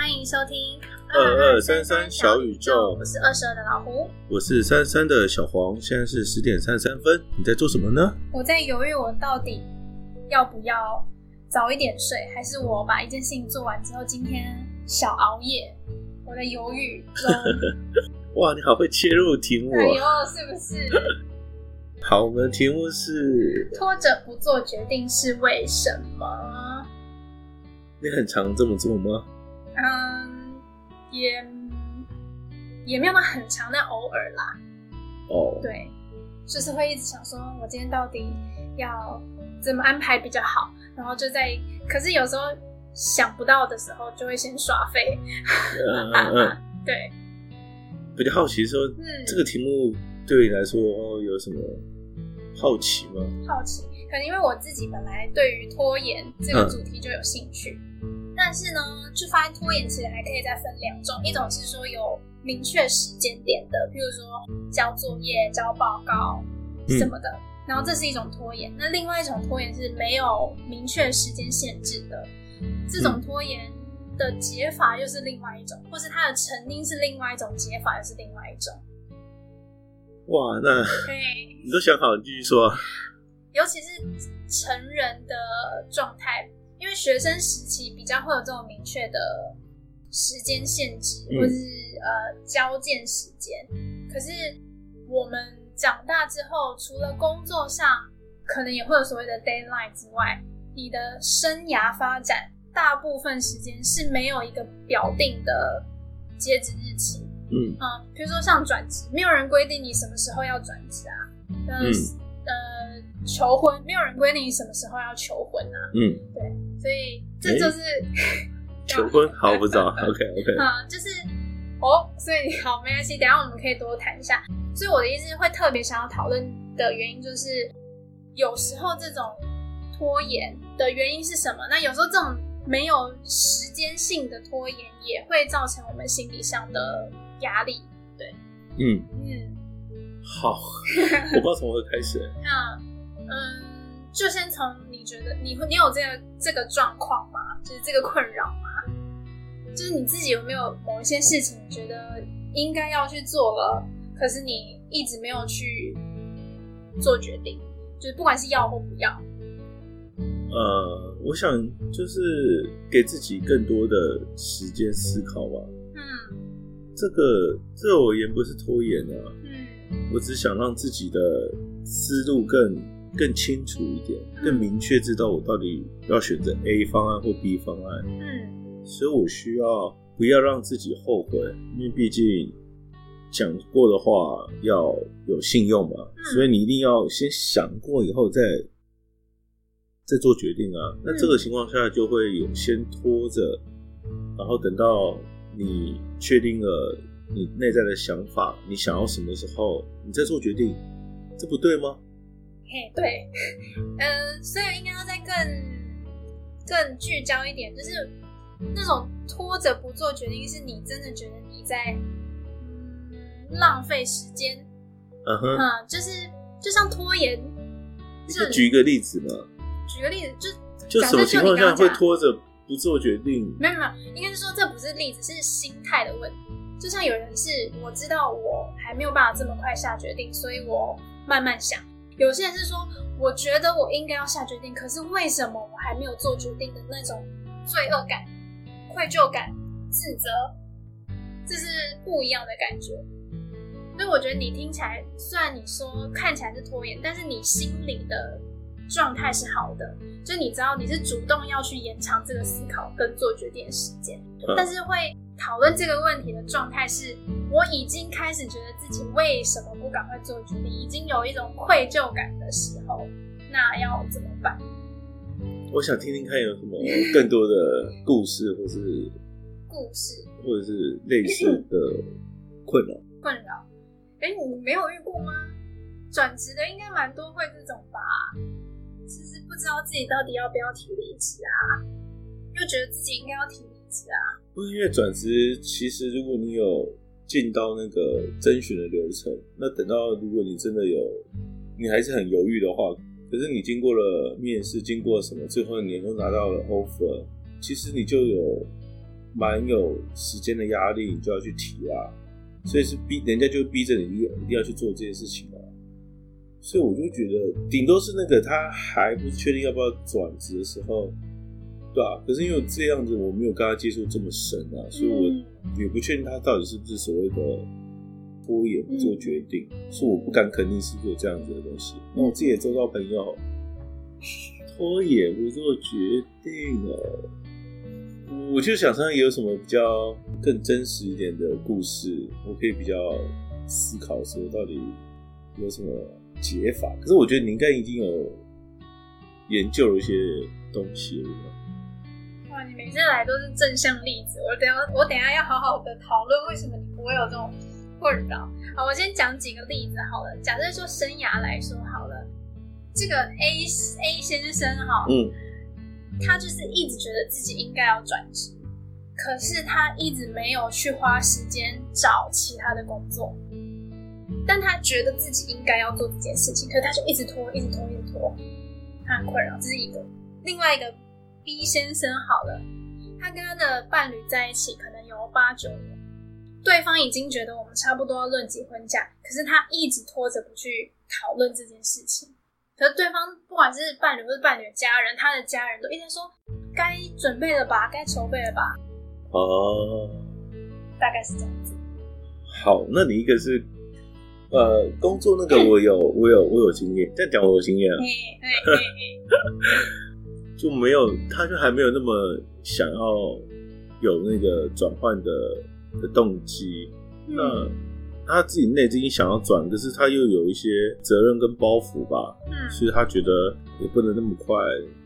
欢迎收听二二三三小宇宙。我是二十二的老胡，我是三三的小黄。现在是十点三十三分，你在做什么呢？我在犹豫，我到底要不要早一点睡，还是我把一件事情做完之后，今天小熬夜？我在犹豫中。哇，你好会切入题目啊！哎呦，是不是？好，我们的题目是拖着不做决定是为什么？你很常这么做吗？嗯，也也没有那很长，但偶尔啦。哦，对，就是会一直想说，我今天到底要怎么安排比较好，然后就在，可是有时候想不到的时候，就会先耍废。嗯嗯嗯，对。比较好奇说，嗯，这个题目对你来说有什么好奇吗？好奇，可能因为我自己本来对于拖延这个主题就有兴趣。嗯但是呢，就发现拖延其实还可以再分两种，一种是说有明确时间点的，譬如说交作业、交报告什么的，嗯、然后这是一种拖延。那另外一种拖延是没有明确时间限制的，这种拖延的解法又是另外一种，或是它的成因是另外一种解法，又是另外一种。哇，那对，你都想好，你继续说。尤其是成人的状态。因为学生时期比较会有这种明确的时间限制，或是呃交件时间。可是我们长大之后，除了工作上可能也会有所谓的 deadline 之外，你的生涯发展大部分时间是没有一个表定的截止日期。嗯啊，比如说像转职，没有人规定你什么时候要转职啊。嗯。呃，求婚，没有人规定你什么时候要求婚啊。嗯，对。所以这就是、欸、求婚，好，我不知道。OK OK，嗯，就是哦，所以好，没关系，等一下我们可以多谈一下。所以我的意思会特别想要讨论的原因，就是有时候这种拖延的原因是什么？那有时候这种没有时间性的拖延也会造成我们心理上的压力。对，嗯嗯，好，我不知道从何开始。那嗯。就先从你觉得你会你有这个这个状况吗？就是这个困扰吗？就是你自己有没有某一些事情你觉得应该要去做了，可是你一直没有去做决定，就是不管是要或不要。呃，我想就是给自己更多的时间思考吧。嗯，这个这我言不是拖延啊。嗯，我只想让自己的思路更。更清楚一点，更明确知道我到底要选择 A 方案或 B 方案。嗯，所以我需要不要让自己后悔，因为毕竟讲过的话要有信用嘛。所以你一定要先想过以后再再做决定啊。那这个情况下就会有先拖着，然后等到你确定了你内在的想法，你想要什么时候，你再做决定，这不对吗？嘿、对，嗯，所以应该要再更更聚焦一点，就是那种拖着不做决定，是你真的觉得你在嗯浪费时间，嗯哼，嗯，就是就像拖延，就举一个例子嘛，举个例子，就就什么情况下会拖着不做决定？没有没有，应该是说这不是例子，是心态的问题。就像有人是我知道我还没有办法这么快下决定，所以我慢慢想。有些人是说，我觉得我应该要下决定，可是为什么我还没有做决定的那种罪恶感、愧疚感、自责，这是不一样的感觉。所以我觉得你听起来，虽然你说看起来是拖延，但是你心里的状态是好的，就你知道你是主动要去延长这个思考跟做决定的时间，但是会。讨论这个问题的状态是，我已经开始觉得自己为什么不赶快做决定，已经有一种愧疚感的时候，那要怎么办？我想听听看有什么更多的故事，或是故事，或者是类似的困扰。困扰？哎，你没有遇过吗？转职的应该蛮多会这种吧？其实不知道自己到底要不要提离职啊，又觉得自己应该要提离职啊。不是因为转职，其实如果你有进到那个甄选的流程，那等到如果你真的有，你还是很犹豫的话，可是你经过了面试，经过什么，最后你都拿到了 offer，其实你就有蛮有时间的压力，你就要去提啦。所以是逼人家就逼着你一定要去做这件事情啊。所以我就觉得，顶多是那个他还不确定要不要转职的时候，对啊。可是因为这样子，我没有跟他接触这么深啊，所以我也不确定他到底是不是所谓的拖延不做决定。所以我不敢肯定是不是有这样子的东西。那我自己也周遭朋友拖延不做决定哦。我就想说，有什么比较更真实一点的故事，我可以比较思考说，到底有什么解法？可是我觉得你应该已经有研究了一些东西了。哇，你每次来都是正向例子，我等下我等下要好好的讨论为什么你不会有这种困扰。好，我先讲几个例子好了。假设说生涯来说好了，这个 A A 先生哈，嗯。他就是一直觉得自己应该要转职，可是他一直没有去花时间找其他的工作，但他觉得自己应该要做这件事情，可是他就一直拖，一直拖，一直拖，他很困扰。这是一个。另外一个 B 先生好了，他跟他的伴侣在一起可能有八九年，对方已经觉得我们差不多要论及婚嫁，可是他一直拖着不去讨论这件事情。可是对方不管是伴侣或是伴侣的家人，他的家人都一直说该准备了吧，该筹备了吧。哦，大概是这样子。好，那你一个是呃工作那个，我有我有我有经验，再讲我有经验啊。就没有，他就还没有那么想要有那个转换的的动机。嗯、那。他自己内心想要转，可是他又有一些责任跟包袱吧，嗯，所以他觉得也不能那么快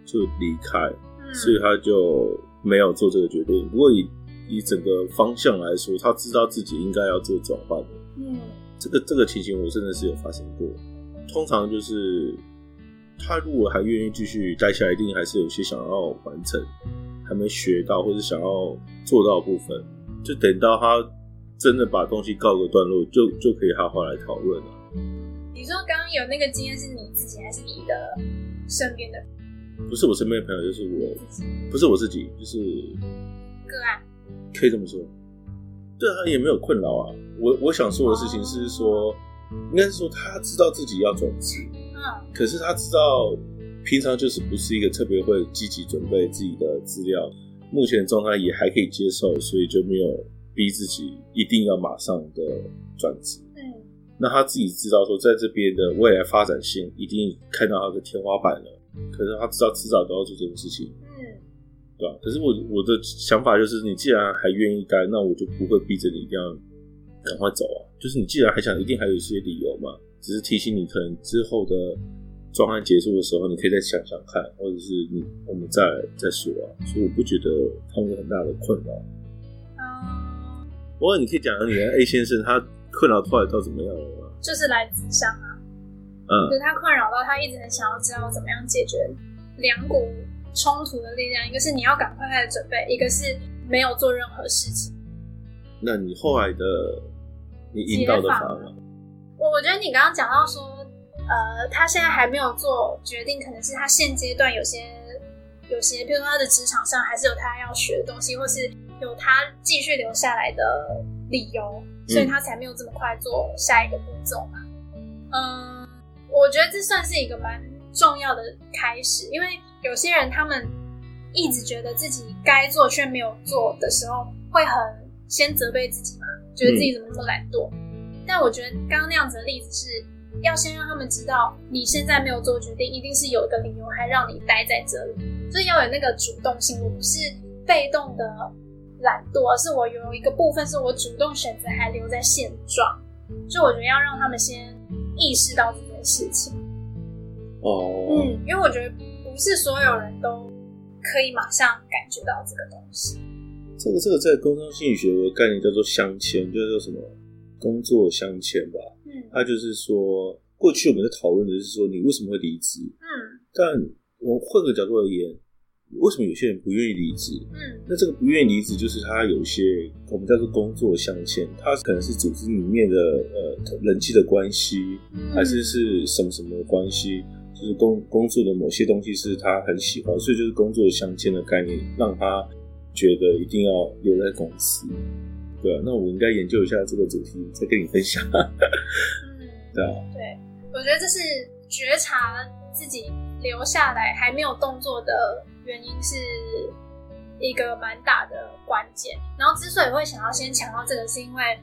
就离开，嗯，所以他就没有做这个决定。不过以以整个方向来说，他知道自己应该要做转换的，嗯，这个这个情形我真的是有发生过。通常就是他如果还愿意继续待下来，一定还是有些想要完成，还没学到或者想要做到的部分，就等到他。真的把东西告个段落，就就可以好好来讨论了。你说刚刚有那个经验是你自己还是你的身边的？不是我身边的朋友，就是我，不是我自己，就是个案，可以这么说。对他也没有困扰啊。我我想说的事情是说，应该是说他知道自己要转职，嗯，可是他知道平常就是不是一个特别会积极准备自己的资料，目前状态也还可以接受，所以就没有。逼自己一定要马上的转职，嗯，那他自己知道说，在这边的未来发展性一定看到他的天花板了，可是他知道迟早都要做这个事情，嗯，对吧？可是我我的想法就是，你既然还愿意干，那我就不会逼着你一定要赶快走啊。就是你既然还想，一定还有一些理由嘛，只是提醒你，可能之后的专案结束的时候，你可以再想想看，或者是你我们再再说啊。所以我不觉得他们有很大的困扰。不过你可以讲讲你的 A 先生，他困扰后来到怎么样了吗？就是来自商啊，嗯，就是他困扰到他一直很想要知道怎么样解决两股冲突的力量，一个是你要赶快开始准备，一个是没有做任何事情。那你后来的你引导的法吗？我我觉得你刚刚讲到说，呃，他现在还没有做决定，可能是他现阶段有些有些，比如说他的职场上还是有他要学的东西，或是。有他继续留下来的理由，所以他才没有这么快做下一个步骤嘛。嗯，我觉得这算是一个蛮重要的开始，因为有些人他们一直觉得自己该做却没有做的时候，会很先责备自己嘛，觉得自己怎么那么懒惰。但我觉得刚刚那样子的例子是要先让他们知道，你现在没有做决定，一定是有一个理由还让你待在这里，所以要有那个主动性，我不是被动的。懒惰，而是我有一个部分是我主动选择还留在现状，所以我觉得要让他们先意识到这件事情。哦，嗯，因为我觉得不是所有人都可以马上感觉到这个东西。这个这个在工商心理学有个概念叫做镶嵌，就是什么工作镶嵌吧？嗯，他就是说过去我们在讨论的是说你为什么会离职？嗯，但我换个角度而言。为什么有些人不愿意离职？嗯，那这个不愿意离职，就是他有些我们叫做工作镶嵌，他可能是组织里面的呃人际的关系，还是是什么什么的关系，就是工工作的某些东西是他很喜欢，所以就是工作镶嵌的概念，让他觉得一定要留在公司。对啊，那我应该研究一下这个主题，再跟你分享。嗯，对啊，对，我觉得这是觉察自己留下来还没有动作的原因，是一个蛮大的关键。然后之所以会想要先强调这个，是因为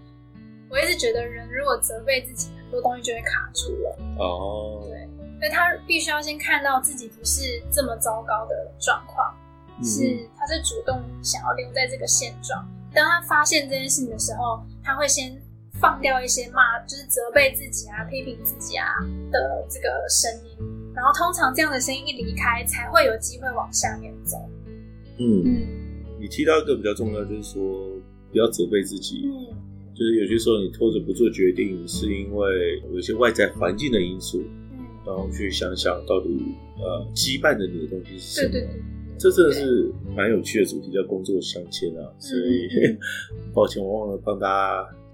我一直觉得人如果责备自己，很多东西就会卡住了。哦，对，所以他必须要先看到自己不是这么糟糕的状况，嗯、是他是主动想要留在这个现状。当他发现这件事情的时候，他会先放掉一些骂，就是责备自己啊、批评自己啊的这个声音。然后通常这样的声音一离开，才会有机会往下面走。嗯，嗯，你提到一个比较重要，就是说不要责备自己。嗯，就是有些时候你拖着不做决定，是因为有些外在环境的因素。嗯，然后去想想到底呃羁绊着你的东西是什么。对对对，这真的是蛮有趣的主题，叫工作相牵啊。所以，嗯，抱歉，我忘了帮大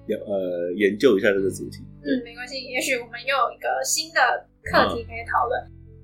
家呃研究一下这个主题。嗯，没关系，也许我们又有一个新的。课题可以讨论。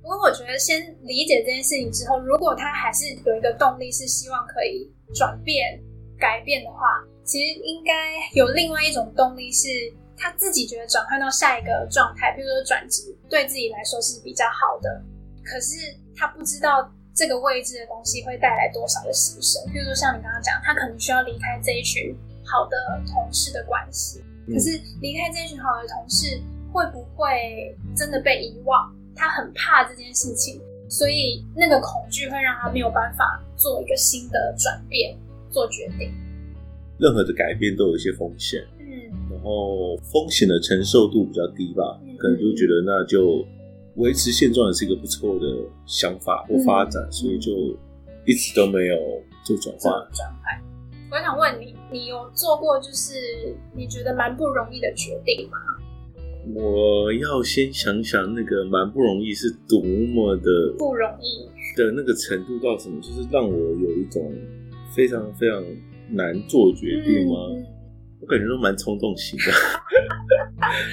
不过我觉得先理解这件事情之后，如果他还是有一个动力，是希望可以转变、改变的话，其实应该有另外一种动力，是他自己觉得转换到下一个状态，比如说转职，对自己来说是比较好的。可是他不知道这个位置的东西会带来多少的牺牲，比如说像你刚刚讲，他可能需要离开这一群好的同事的关系。可是离开这一群好的同事。会不会真的被遗忘？他很怕这件事情，所以那个恐惧会让他没有办法做一个新的转变、做决定。任何的改变都有一些风险，嗯，然后风险的承受度比较低吧，嗯、可能就觉得那就维持现状也是一个不错的想法或发展，嗯、所以就一直都没有做转换。转换，我想问你，你有做过就是你觉得蛮不容易的决定吗？我要先想想那个蛮不容易是多么的不容易的那个程度到什么，就是让我有一种非常非常难做决定吗？嗯、我感觉都蛮冲动型的。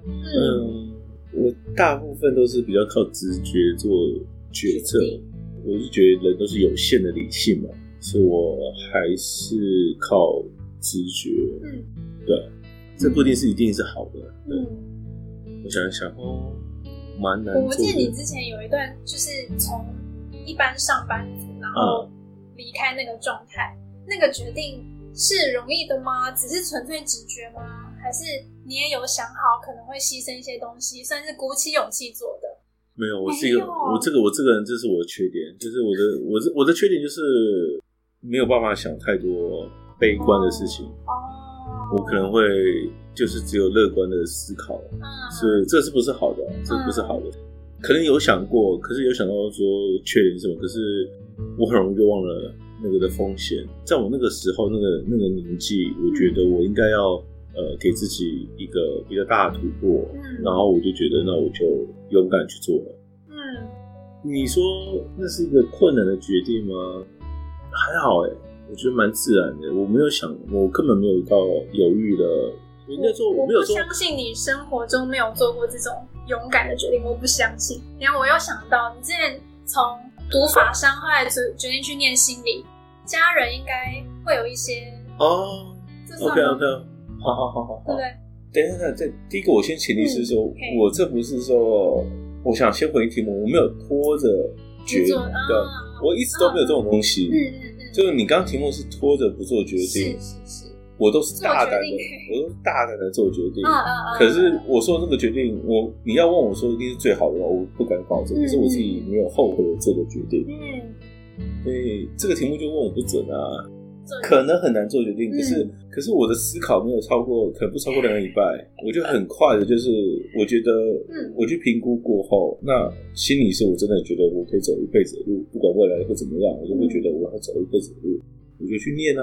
嗯，我大部分都是比较靠直觉做决策。我是觉得人都是有限的理性嘛，所以我还是靠直觉。嗯，对。这不一定是一定是好的。嗯，我想一想哦，蛮难。我记得你之前有一段，就是从一般上班族，然后离开那个状态，嗯、那个决定是容易的吗？只是纯粹直觉吗？还是你也有想好可能会牺牲一些东西，算是鼓起勇气做的？没有，我是一个，我这个我这个人，这是我的缺点，就是我的我的我的缺点就是没有办法想太多悲观的事情。哦。哦我可能会就是只有乐观的思考，嗯，所以这是不是好的？这不是好的。可能有想过，可是有想到说缺点是什么？可是我很容易就忘了那个的风险。在我那个时候，那个那个年纪，我觉得我应该要呃给自己一个比较大的突破，嗯，然后我就觉得那我就勇敢去做了。嗯，你说那是一个困难的决定吗？还好哎。我觉得蛮自然的，我没有想，我根本没有到犹豫的。应该说，我没有说。我不相信你生活中没有做过这种勇敢的决定，我不相信。然后我又想到，你之前从读法商，后来决决定去念心理，家人应该会有一些哦。OK OK，好好好好，对不对？等一下，这第一个我先前提是说，嗯、我这不是说，我想先回应题目，我没有拖着决定的，哦、我一直都没有这种东西。嗯嗯。就是你刚刚题目是拖着不做决定，是是是，我都是大胆的，我都大胆的做决定。可是我说这个决定，我你要问我说一定是最好的，我不敢保证。可是我自己没有后悔的做的决定。嗯，所以这个题目就问我不准啊，可能很难做决定。可是可是我的思考没有超过，可能不超过两个礼拜，我就很快的，就是我觉得，我去评估过后，那心里是我真的觉得我可以走一辈子的路，不管未来会怎么样，我就会觉得我要走一辈子的路，我就去念啊，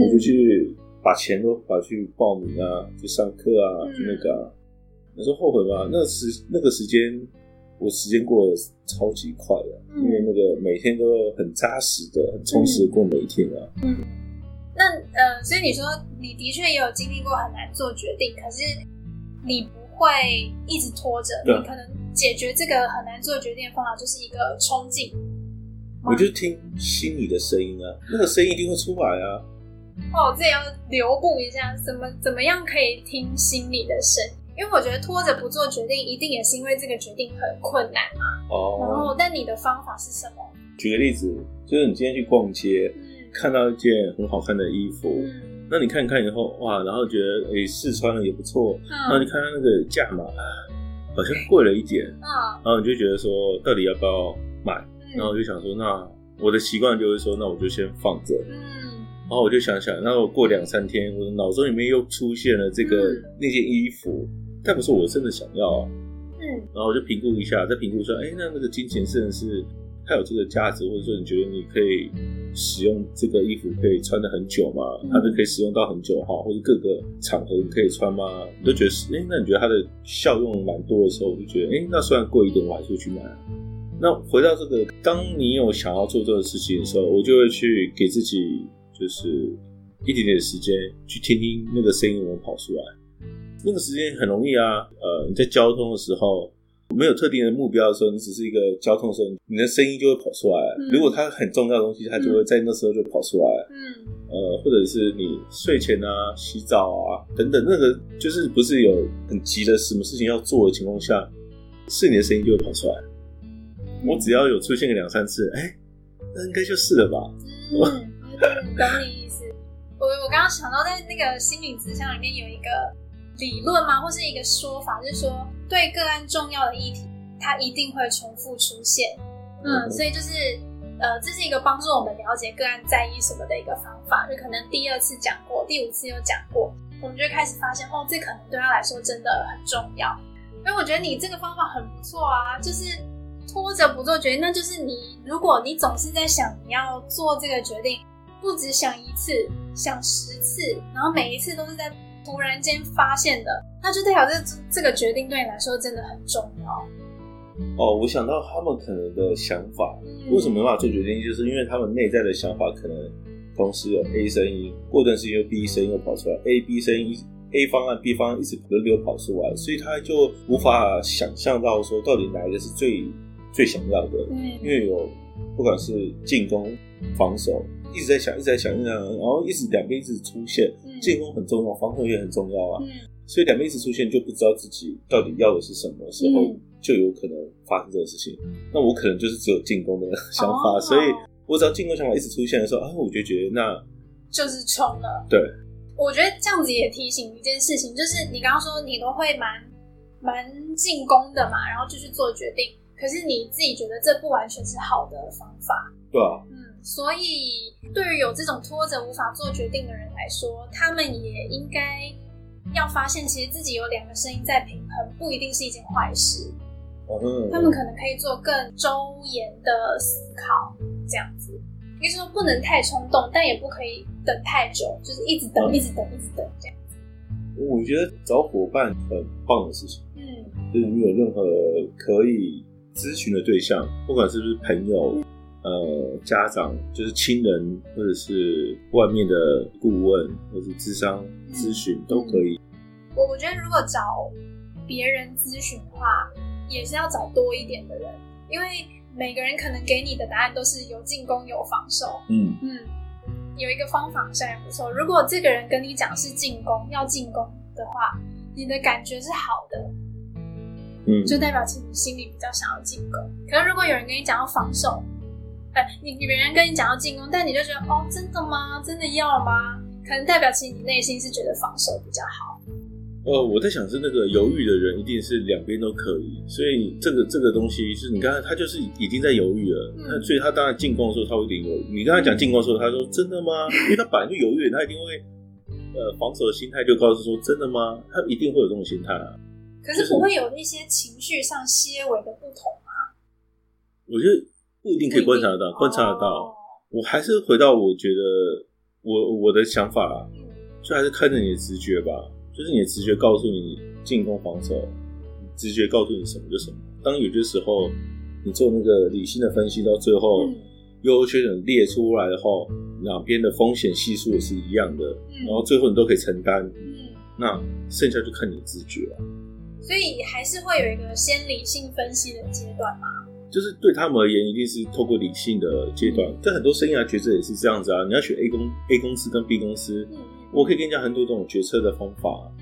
我就去把钱都把去报名啊，去上课啊，去那个啊。你说后悔吗？那时那个时间，我时间过得超级快的，因为那个每天都很扎实的、很充实的过每一天啊。嗯，那呃，所以你说你的确也有经历过很难做决定，可是你不会一直拖着，你可能解决这个很难做决定的方法就是一个冲劲。我就听心里的声音啊，那个声音一定会出来啊。哦，这要留步一下，怎么怎么样可以听心里的声音？因为我觉得拖着不做决定，一定也是因为这个决定很困难嘛。哦。然后，但你的方法是什么？举个例子，就是你今天去逛街，嗯、看到一件很好看的衣服，嗯、那你看一看以后，哇，然后觉得诶试穿了也不错，嗯、然后你看它那个价码好像贵了一点，嗯，然后你就觉得说，到底要不要买？嗯、然后我就想说，那我的习惯就是说，那我就先放着，嗯，然后我就想想，那我过两三天，我的脑中里面又出现了这个、嗯、那件衣服。但不是我真的想要啊，嗯，然后我就评估一下，再评估说，哎，那那个金钱是是它有这个价值，或者说你觉得你可以使用这个衣服可以穿的很久吗？它就可以使用到很久哈，或者各个场合你可以穿吗？你都觉得是，哎，那你觉得它的效用蛮多的时候，我就觉得，哎，那虽然贵一点，我还是会去买。那回到这个，当你有想要做这个事情的时候，我就会去给自己就是一点点时间去听听那个声音有没有跑出来。那个时间很容易啊，呃，你在交通的时候没有特定的目标的时候，你只是一个交通的时候，你的声音就会跑出来。嗯、如果它很重要的东西，它就会在那时候就跑出来。嗯，呃，或者是你睡前啊、洗澡啊等等，那个就是不是有很急的什么事情要做的情况下，是你的声音就会跑出来。嗯、我只要有出现个两三次，哎、欸，那应该就是了吧？嗯，我懂你意思。我我刚刚想到在那个心灵咨商里面有一个。理论吗？或是一个说法，就是说对个案重要的议题，它一定会重复出现。嗯，所以就是呃，这是一个帮助我们了解个案在意什么的一个方法。就可能第二次讲过，第五次又讲过，我们就开始发现哦，这可能对他来说真的很重要。因为我觉得你这个方法很不错啊，就是拖着不做决定，那就是你如果你总是在想你要做这个决定，不只想一次，想十次，然后每一次都是在。突然间发现的，那就代表这这个决定对你来说真的很重要。哦，我想到他们可能的想法，嗯、为什么没办法做决定，就是因为他们内在的想法可能同时有 A 声音，过段时间又 B 声音又跑出来，A、B 声音，A 方案、B 方案一直轮流跑出来，所以他就无法想象到说到底哪一个是最最想要的。嗯，因为有不管是进攻、防守。一直在想，一直在想，一直在想，然后一直两边一直出现，进攻很重要，防守也很重要啊。嗯、所以两边一直出现，就不知道自己到底要的是什么时候，就有可能发生这个事情。嗯、那我可能就是只有进攻的想法，哦、所以我只要进攻想法一直出现的时候，啊，我就觉得那就是冲了。对，我觉得这样子也提醒一件事情，就是你刚刚说你都会蛮蛮进攻的嘛，然后就去做决定，可是你自己觉得这不完全是好的方法，对啊，嗯。所以，对于有这种拖着无法做决定的人来说，他们也应该要发现，其实自己有两个声音在平衡，不一定是一件坏事。嗯，他们可能可以做更周延的思考，这样子。应该说不能太冲动，但也不可以等太久，就是一直等，一直等，一直等这样子。我觉得找伙伴很棒的事情。嗯，就是你有任何可以咨询的对象，不管是不是朋友。呃，家长就是亲人，或者是外面的顾问，或者是智商咨询都可以。我我觉得如果找别人咨询的话，也是要找多一点的人，因为每个人可能给你的答案都是有进攻有防守。嗯嗯，有一个方法好像也不错。如果这个人跟你讲是进攻，要进攻的话，你的感觉是好的，嗯，就代表其实你心里比较想要进攻。可是如果有人跟你讲要防守，你别人跟你讲要进攻，但你就觉得哦，真的吗？真的要吗？可能代表其实你内心是觉得防守比较好。呃，我在想是那个犹豫的人一定是两边都可以，所以这个这个东西是你刚才他就是已经在犹豫了，嗯、所以他当然进攻的时候他会有点犹豫。你刚才讲进攻的时候，他说真的吗？因为他本来就犹豫，他一定会呃防守的心态就告诉说真的吗？他一定会有这种心态啊。可是不会有一些情绪上些微的不同吗？我觉得。不一定可以观察得到，观察得到。我还是回到我觉得我我的想法啦，就还是看着你的直觉吧。就是你的直觉告诉你进攻防守，直觉告诉你什么就什么。当有些时候你做那个理性的分析，到最后优缺点列出来的话，两边的风险系数也是一样的，然后最后你都可以承担。那剩下就看你的直觉了。所以还是会有一个先理性分析的阶段嘛。就是对他们而言，一定是透过理性的阶段。但很多生涯决策也是这样子啊。你要选 A 公 A 公司跟 B 公司，我可以跟你讲很多这种决策的方法。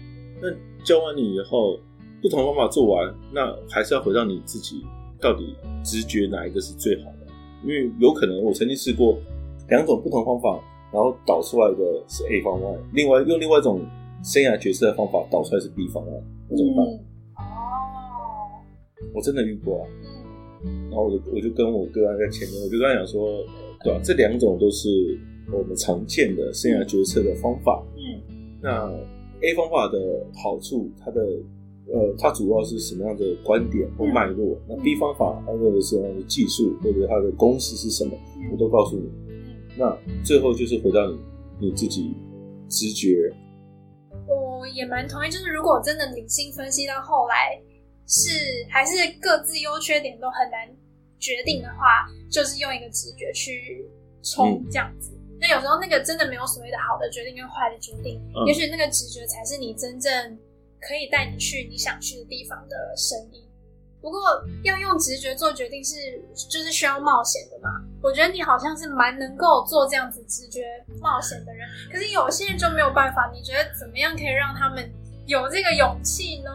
那教完你以后，不同方法做完，那还是要回到你自己，到底直觉哪一个是最好的？因为有可能我曾经试过两种不同方法，然后导出来的是 A 方案，另外用另外一种生涯决策的方法导出来是 B 方案，那怎么办？哦，我真的遇过啊。然后我就我就跟我哥在前面，我就跟他讲说，对吧？这两种都是我们常见的生涯决策的方法。嗯，那 A 方法的好处，它的呃，它主要是什么样的观点或脉络？那 B 方法它用的是什么样的技术，或者它的公式是什么？我都告诉你。那最后就是回到你你自己直觉。我也蛮同意，就是如果真的理性分析到后来。是还是各自优缺点都很难决定的话，就是用一个直觉去冲这样子。嗯、那有时候那个真的没有所谓的好的决定跟坏的决定，嗯、也许那个直觉才是你真正可以带你去你想去的地方的声音。不过要用直觉做决定是就是需要冒险的嘛？我觉得你好像是蛮能够做这样子直觉冒险的人，可是有些人就没有办法。你觉得怎么样可以让他们有这个勇气呢？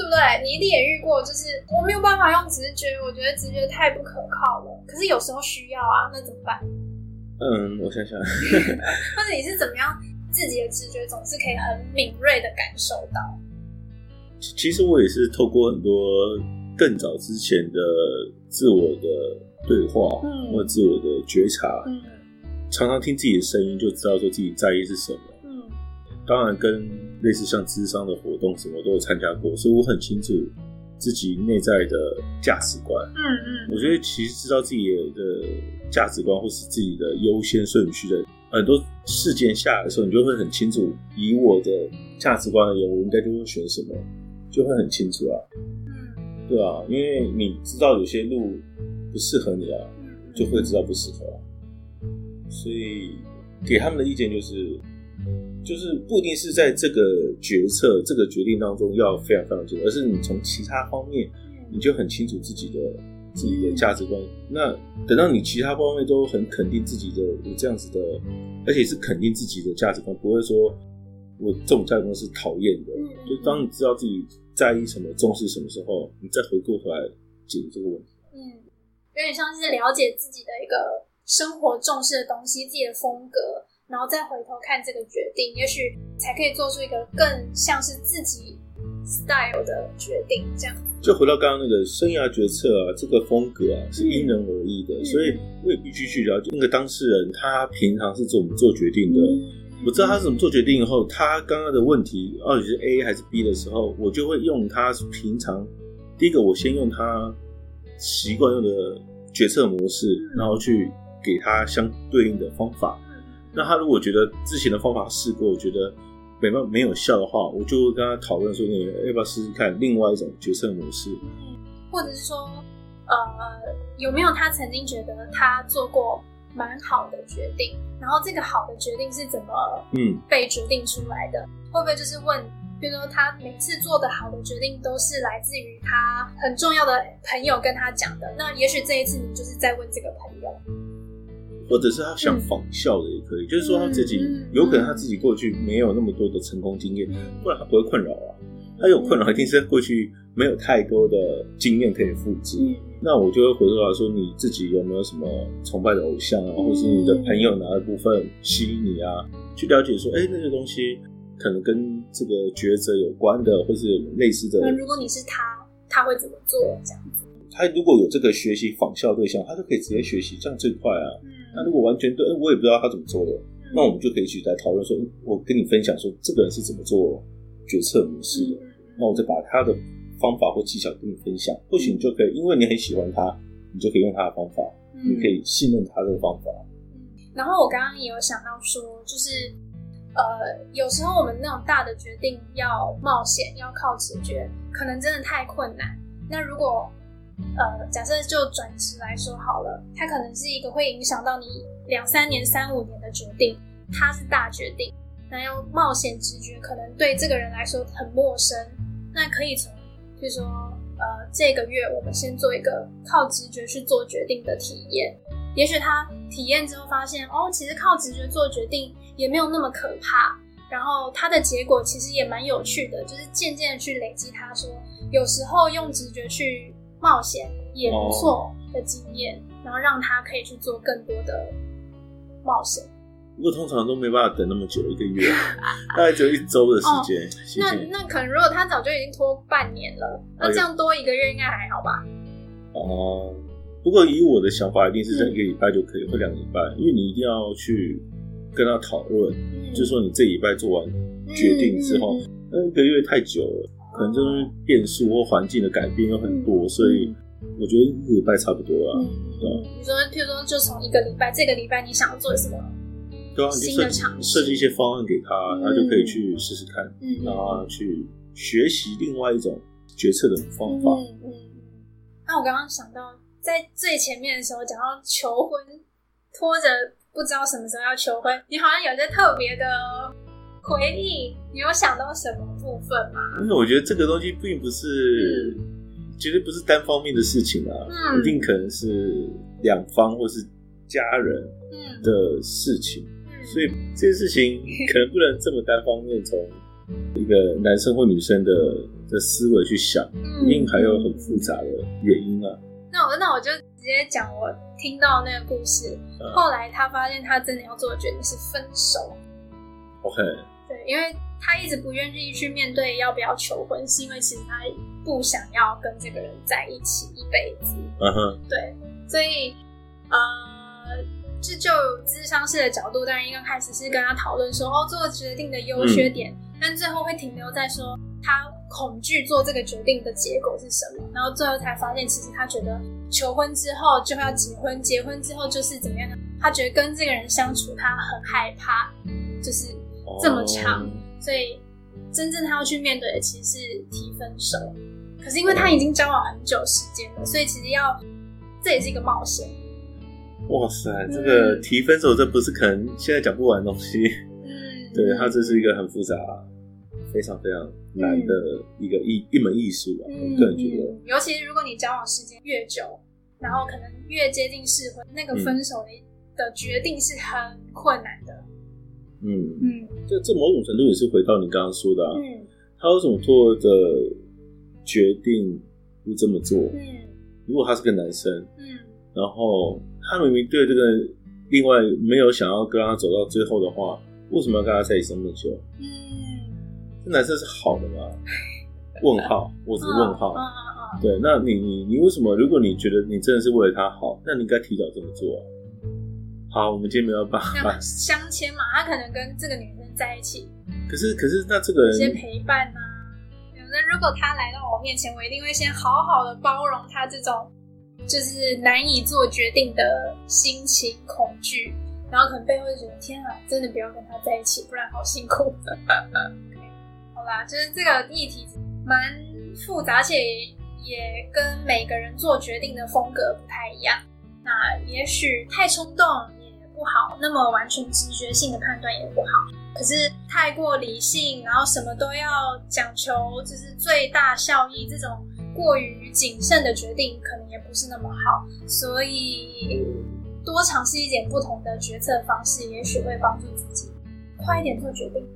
对不对？你一定也遇过，就是我没有办法用直觉，我觉得直觉太不可靠了。可是有时候需要啊，那怎么办？嗯，我想想，或者你是怎么样，自己的直觉总是可以很敏锐的感受到。其实我也是透过很多更早之前的自我的对话，嗯，或自我的觉察，嗯，常常听自己的声音，就知道说自己在意是什么。嗯，当然跟。类似像智商的活动，什么都有参加过，所以我很清楚自己内在的价值观。嗯嗯，我觉得其实知道自己的价值观，或是自己的优先顺序的很多事件下来的时候，你就会很清楚，以我的价值观而言，我应该就会选什么，就会很清楚啊。嗯，对啊，因为你知道有些路不适合你啊，就会知道不适合啊。所以给他们的意见就是。就是不一定是在这个决策、这个决定当中要非常非常清楚，而是你从其他方面，你就很清楚自己的自己的价值观。那等到你其他方面都很肯定自己的有这样子的，而且是肯定自己的价值观，不会说我这种价值观是讨厌的。就当你知道自己在意什么、重视什么时候，你再回过头来解决这个问题。嗯，有点像是了解自己的一个生活重视的东西，自己的风格。然后再回头看这个决定，也许才可以做出一个更像是自己 style 的决定。这样就回到刚刚那个生涯决策啊，这个风格啊是因人而异的，嗯、所以我也必须去了解那个当事人他平常是怎么做决定的。嗯、我知道他是怎么做决定以后，他刚刚的问题到底是 A 还是 B 的时候，我就会用他平常第一个，我先用他习惯用的决策模式，嗯、然后去给他相对应的方法。那他如果觉得之前的方法试过，我觉得没办没有效的话，我就会跟他讨论说，你要不要试试看另外一种决策模式？嗯，或者是说，呃，有没有他曾经觉得他做过蛮好的决定，然后这个好的决定是怎么嗯被决定出来的？嗯，会不会就是问，比如说他每次做的好的决定都是来自于他很重要的朋友跟他讲的？那也许这一次你就是在问这个朋友。或者是他想仿效的也可以，嗯、就是说他自己有可能他自己过去没有那么多的成功经验，不然他不会困扰啊。他有困扰一定是过去没有太多的经验可以复制。嗯、那我就会回头来说，你自己有没有什么崇拜的偶像啊，或是你的朋友哪一部分吸引你啊？去了解说，哎、欸，那个东西可能跟这个抉择有关的，或是类似的。那如果你是他，他会怎么做？这样子。他如果有这个学习仿效对象，他就可以直接学习，这样最快啊。嗯。那如果完全对，我也不知道他怎么做的，嗯、那我们就可以去来讨论说，我跟你分享说，这个人是怎么做决策模式的，嗯、那我再把他的方法或技巧跟你分享，或许你就可以，因为你很喜欢他，你就可以用他的方法，嗯、你可以信任他的方法。然后我刚刚也有想到说，就是呃，有时候我们那种大的决定要冒险，要靠直觉，可能真的太困难。那如果呃，假设就转职来说好了，它可能是一个会影响到你两三年、三五年的决定，它是大决定，那要冒险直觉，可能对这个人来说很陌生。那可以从，就说，呃，这个月我们先做一个靠直觉去做决定的体验。也许他体验之后发现，哦，其实靠直觉做决定也没有那么可怕。然后他的结果其实也蛮有趣的，就是渐渐的去累积。他说，有时候用直觉去冒险也不错的经验，哦、然后让他可以去做更多的冒险。不过通常都没办法等那么久，一个月，大概只有一周的时间。哦、谢谢那那可能如果他早就已经拖半年了，那这样多一个月应该还好吧？哦，不过以我的想法，一定是这一个礼拜就可以，或两个礼拜，因为你一定要去跟他讨论，嗯、就是说你这礼拜做完决定之后，那、嗯、一个月太久了，可能就是变数或环境的改变有很多，嗯、所以我觉得一个礼拜差不多了。嗯，对你说，譬如说，就从一个礼拜，这个礼拜你想要做什么？对啊，你就设计设计一些方案给他，嗯、他就可以去试试看，嗯、然后去学习另外一种决策的方法。嗯嗯。那我刚刚想到，在最前面的时候讲到求婚，拖着不知道什么时候要求婚，你好像有些特别的回忆，你有想到什么部分嘛？因为我觉得这个东西并不是，嗯、绝对不是单方面的事情啊，嗯、一定可能是两方或是家人的事情。嗯所以这件事情 可能不能这么单方面从一个男生或女生的的思维去想，一定还有很复杂的原因啊。那我那我就直接讲我听到那个故事。后来他发现他真的要做的决定是分手。OK。对，因为他一直不愿意去面对要不要求婚，是因为其实他不想要跟这个人在一起一辈子。嗯哼。对，所以呃。这就咨商师的角度，当然一刚开始是跟他讨论说，哦，做决定的优缺点，嗯、但最后会停留在说他恐惧做这个决定的结果是什么，然后最后才发现，其实他觉得求婚之后就要结婚，结婚之后就是怎么样呢？他觉得跟这个人相处他很害怕，就是这么长，哦、所以真正他要去面对的其实是提分手。可是因为他已经交往很久时间了，所以其实要这也是一个冒险。哇塞，这个提分手，这不是可能现在讲不完的东西。嗯，对，他这是一个很复杂、非常非常难的一个艺、嗯、一门艺术吧。我个人觉得，尤其是如果你交往时间越久，然后可能越接近适婚，那个分手的的决定是很困难的。嗯嗯，这、嗯、这某种程度也是回到你刚刚说的啊。嗯，他为什么做的决定不这么做？嗯，如果他是个男生，嗯，然后。他明明对这个另外没有想要跟他走到最后的话，为什么要跟他在一起这么久？嗯，这男生是好的吗？问号，我只是问号。对，那你你你为什么？如果你觉得你真的是为了他好，那你应该提早这么做啊。好，我们今天没有办法相牵嘛，他可能跟这个女生在一起。可是可是，那这个人先陪伴呐、啊。那如果他来到我面前，我一定会先好好的包容他这种。就是难以做决定的心情恐惧，然后可能背后就觉得天啊，真的不要跟他在一起，不然好辛苦。好啦，就是这个议题蛮复杂，且也跟每个人做决定的风格不太一样。那也许太冲动也不好，那么完全直觉性的判断也不好。可是太过理性，然后什么都要讲求，就是最大效益这种。过于谨慎的决定可能也不是那么好，所以多尝试一点不同的决策方式，也许会帮助自己快一点做决定，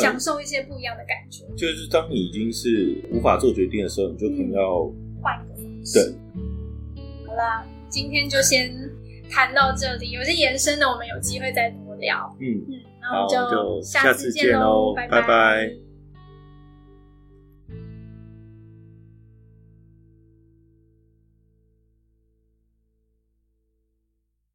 享受一些不一样的感觉。就是当你已经是无法做决定的时候，你就可能要换一个方式。对，好啦，今天就先谈到这里，有些延伸的我们有机会再多聊。嗯嗯，那我们就下次见喽，拜拜。拜拜。